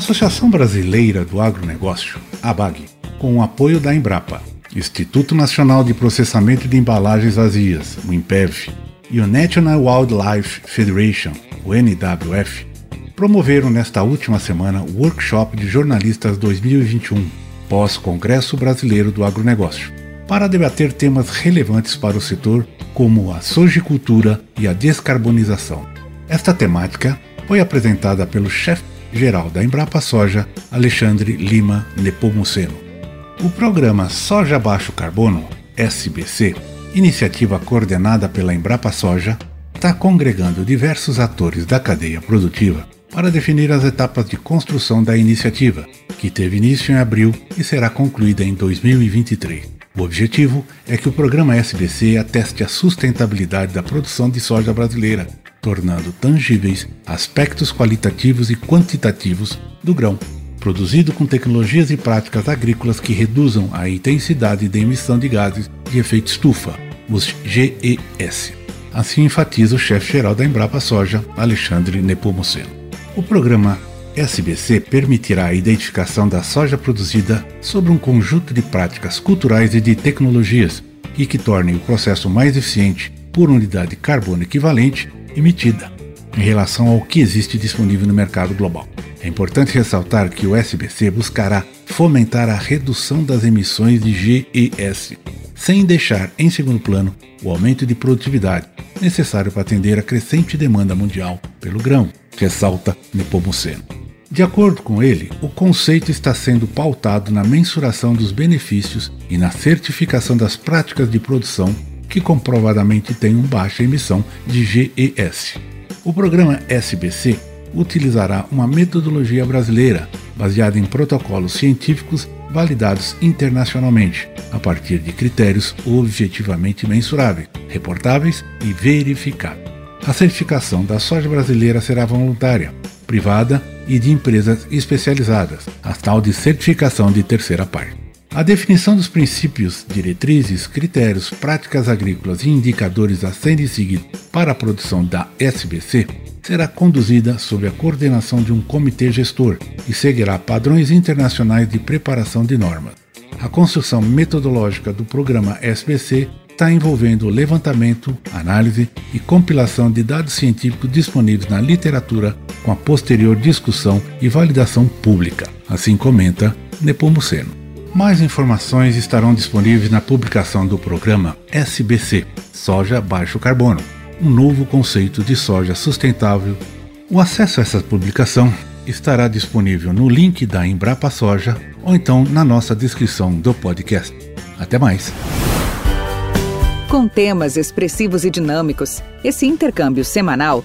Associação Brasileira do Agronegócio, ABAG, com o apoio da Embrapa, Instituto Nacional de Processamento de Embalagens Vazias, o INPEV, e o National Wildlife Federation, o NWF, promoveram nesta última semana o Workshop de Jornalistas 2021, pós-Congresso Brasileiro do Agronegócio, para debater temas relevantes para o setor como a sojicultura e a descarbonização. Esta temática foi apresentada pelo chefe geral da Embrapa Soja, Alexandre Lima Nepomuceno. O programa Soja Baixo Carbono, SBC, iniciativa coordenada pela Embrapa Soja, está congregando diversos atores da cadeia produtiva para definir as etapas de construção da iniciativa, que teve início em abril e será concluída em 2023. O objetivo é que o programa SBC ateste a sustentabilidade da produção de soja brasileira tornando tangíveis aspectos qualitativos e quantitativos do grão, produzido com tecnologias e práticas agrícolas que reduzam a intensidade de emissão de gases de efeito estufa, os GES. Assim enfatiza o chefe-geral da Embrapa Soja, Alexandre Nepomuceno. O programa SBC permitirá a identificação da soja produzida sobre um conjunto de práticas culturais e de tecnologias e que tornem o processo mais eficiente por unidade de carbono equivalente emitida em relação ao que existe disponível no mercado global. É importante ressaltar que o SBC buscará fomentar a redução das emissões de GES, sem deixar em segundo plano o aumento de produtividade necessário para atender a crescente demanda mundial pelo grão, ressalta Nepomuceno. De acordo com ele, o conceito está sendo pautado na mensuração dos benefícios e na certificação das práticas de produção que comprovadamente tem uma baixa emissão de GES. O programa SBC utilizará uma metodologia brasileira baseada em protocolos científicos validados internacionalmente, a partir de critérios objetivamente mensuráveis, reportáveis e verificáveis. A certificação da soja brasileira será voluntária, privada e de empresas especializadas, a tal de certificação de terceira parte. A definição dos princípios, diretrizes, critérios, práticas agrícolas e indicadores a serem seguidos para a produção da SBC será conduzida sob a coordenação de um comitê gestor e seguirá padrões internacionais de preparação de normas. A construção metodológica do programa SBC está envolvendo o levantamento, análise e compilação de dados científicos disponíveis na literatura com a posterior discussão e validação pública, assim comenta Nepomuceno. Mais informações estarão disponíveis na publicação do programa SBC Soja Baixo Carbono um novo conceito de soja sustentável. O acesso a essa publicação estará disponível no link da Embrapa Soja ou então na nossa descrição do podcast. Até mais! Com temas expressivos e dinâmicos, esse intercâmbio semanal